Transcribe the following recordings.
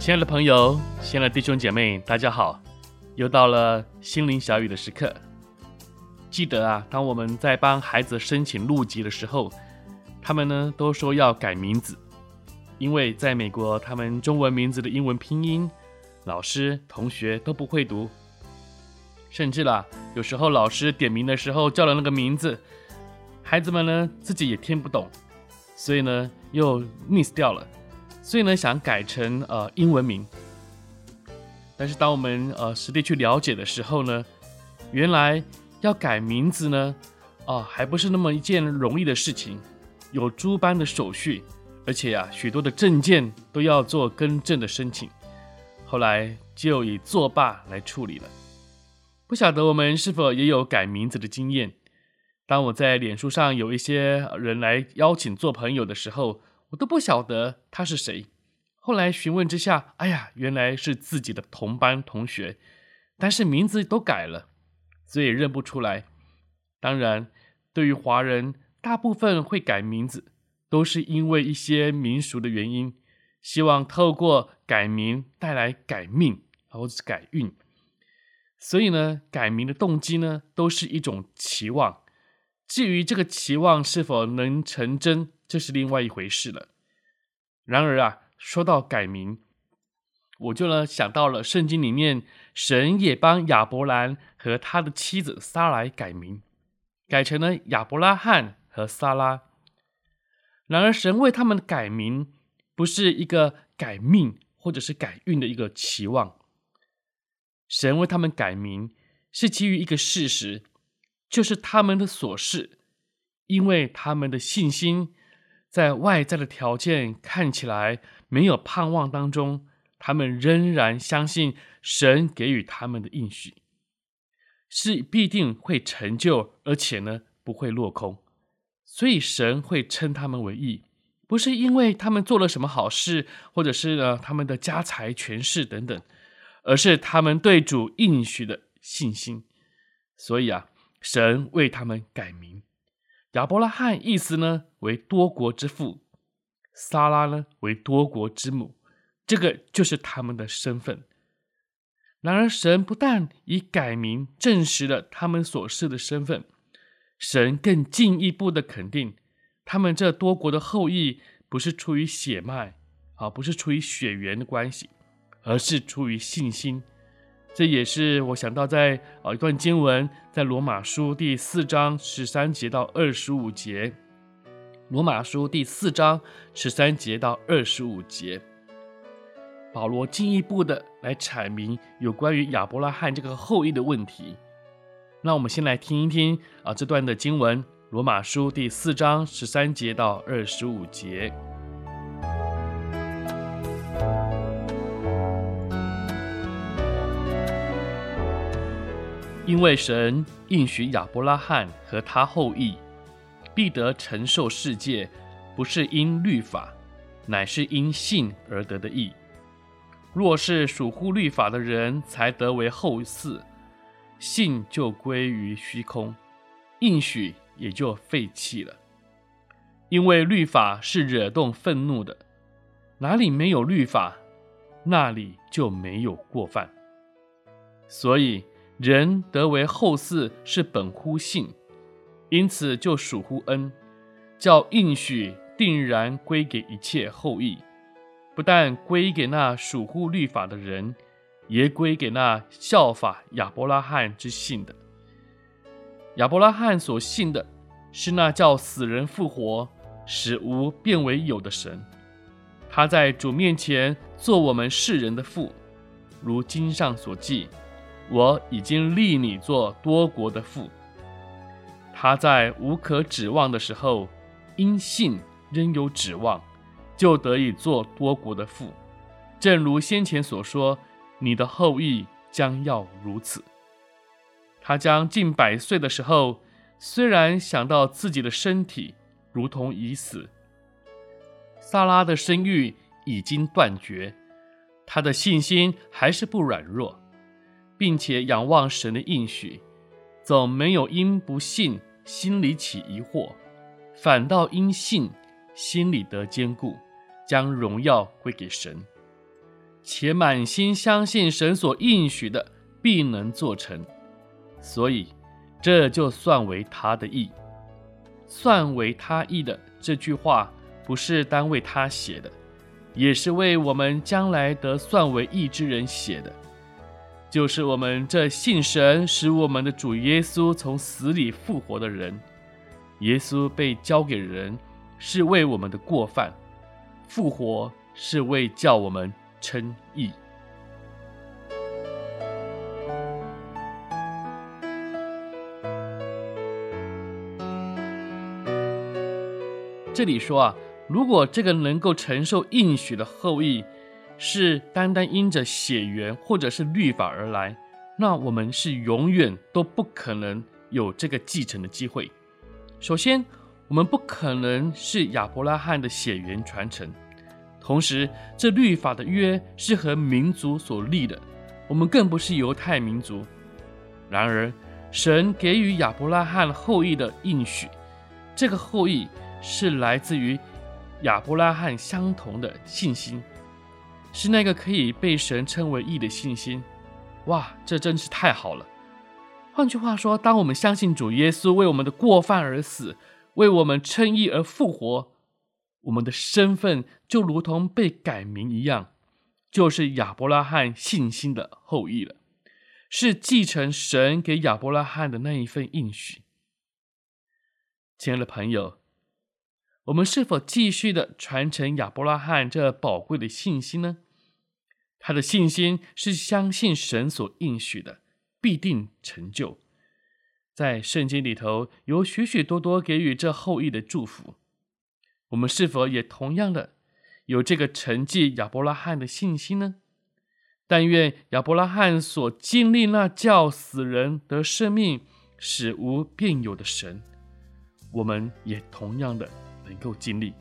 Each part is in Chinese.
亲爱的朋友，亲爱的弟兄姐妹，大家好！又到了心灵小语的时刻。记得啊，当我们在帮孩子申请入籍的时候，他们呢都说要改名字，因为在美国，他们中文名字的英文拼音，老师、同学都不会读，甚至啦，有时候老师点名的时候叫了那个名字，孩子们呢自己也听不懂，所以呢又 miss 掉了。所以呢，想改成呃英文名，但是当我们呃实地去了解的时候呢，原来要改名字呢，啊、还不是那么一件容易的事情，有诸般的手续，而且呀、许多的证件都要做更正的申请。后来就以作罢来处理了。不晓得我们是否也有改名字的经验？当我在脸书上有一些人来邀请做朋友的时候。我都不晓得他是谁，后来询问之下，哎呀，原来是自己的同班同学，但是名字都改了，所以认不出来。当然，对于华人，大部分会改名字，都是因为一些民俗的原因，希望透过改名带来改命或者改运。所以呢，改名的动机呢，都是一种期望。至于这个期望是否能成真，这是另外一回事了。然而啊，说到改名，我就呢想到了圣经里面，神也帮亚伯兰和他的妻子撒莱改名，改成了亚伯拉罕和撒拉。然而，神为他们改名，不是一个改命或者是改运的一个期望。神为他们改名，是基于一个事实。就是他们的所事，因为他们的信心，在外在的条件看起来没有盼望当中，他们仍然相信神给予他们的应许是必定会成就，而且呢不会落空，所以神会称他们为义，不是因为他们做了什么好事，或者是呢他们的家财权势等等，而是他们对主应许的信心，所以啊。神为他们改名，亚伯拉罕意思呢为多国之父，撒拉呢为多国之母，这个就是他们的身份。然而，神不但以改名证实了他们所示的身份，神更进一步的肯定，他们这多国的后裔不是出于血脉啊，不是出于血缘的关系，而是出于信心。这也是我想到在啊一段经文，在罗马书第四章十三节到二十五节。罗马书第四章十三节到二十五节，保罗进一步的来阐明有关于亚伯拉罕这个后裔的问题。那我们先来听一听啊这段的经文，罗马书第四章十三节到二十五节。因为神应许亚伯拉罕和他后裔必得承受世界，不是因律法，乃是因信而得的义。若是属乎律法的人才得为后嗣，信就归于虚空，应许也就废弃了。因为律法是惹动愤怒的，哪里没有律法，那里就没有过犯。所以。人得为后嗣是本乎信，因此就属乎恩，叫应许定然归给一切后裔，不但归给那属乎律法的人，也归给那效法亚伯拉罕之信的。亚伯拉罕所信的是那叫死人复活、使无变为有的神，他在主面前做我们世人的父，如经上所记。我已经立你做多国的父。他在无可指望的时候，因信仍有指望，就得以做多国的父。正如先前所说，你的后裔将要如此。他将近百岁的时候，虽然想到自己的身体如同已死，撒拉的生育已经断绝，他的信心还是不软弱，并且仰望神的应许，总没有因不信心里起疑惑，反倒因信心里得坚固，将荣耀归给神。且满心相信神所应许的必能做成，所以这就算为他的意。算为他意的这句话，不是单为他写的，也是为我们将来得算为义之人写的，就是我们这信神使我们的主耶稣从死里复活的人。耶稣被交给人，是为我们的过犯；复活是为叫我们。称义。这里说啊，如果这个能够承受应许的后裔是单单因着血缘或者是律法而来，那我们是永远都不可能有这个继承的机会。首先，我们不可能是亚伯拉罕的血缘传承。同时，这律法的约是和民族所立的，我们更不是犹太民族。然而，神给予亚伯拉罕后裔的应许，这个后裔是来自于亚伯拉罕相同的信心，是那个可以被神称为义的信心。哇，这真是太好了！换句话说，当我们相信主耶稣为我们的过犯而死，为我们称义而复活。我们的身份就如同被改名一样，就是亚伯拉罕信心的后裔了，是继承神给亚伯拉罕的那一份应许。亲爱的朋友，我们是否继续的传承亚伯拉罕这宝贵的信心呢？他的信心是相信神所应许的必定成就，在圣经里头有许许多多给予这后裔的祝福。我们是否也同样的有这个承继亚伯拉罕的信心呢？但愿亚伯拉罕所经历那叫死人得生命、使无变有的神，我们也同样的能够经历。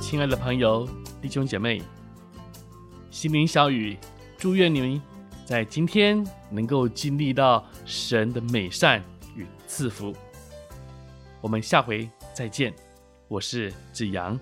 亲爱的朋友、弟兄姐妹，心灵小雨，祝愿你们。在今天能够经历到神的美善与赐福，我们下回再见。我是子阳。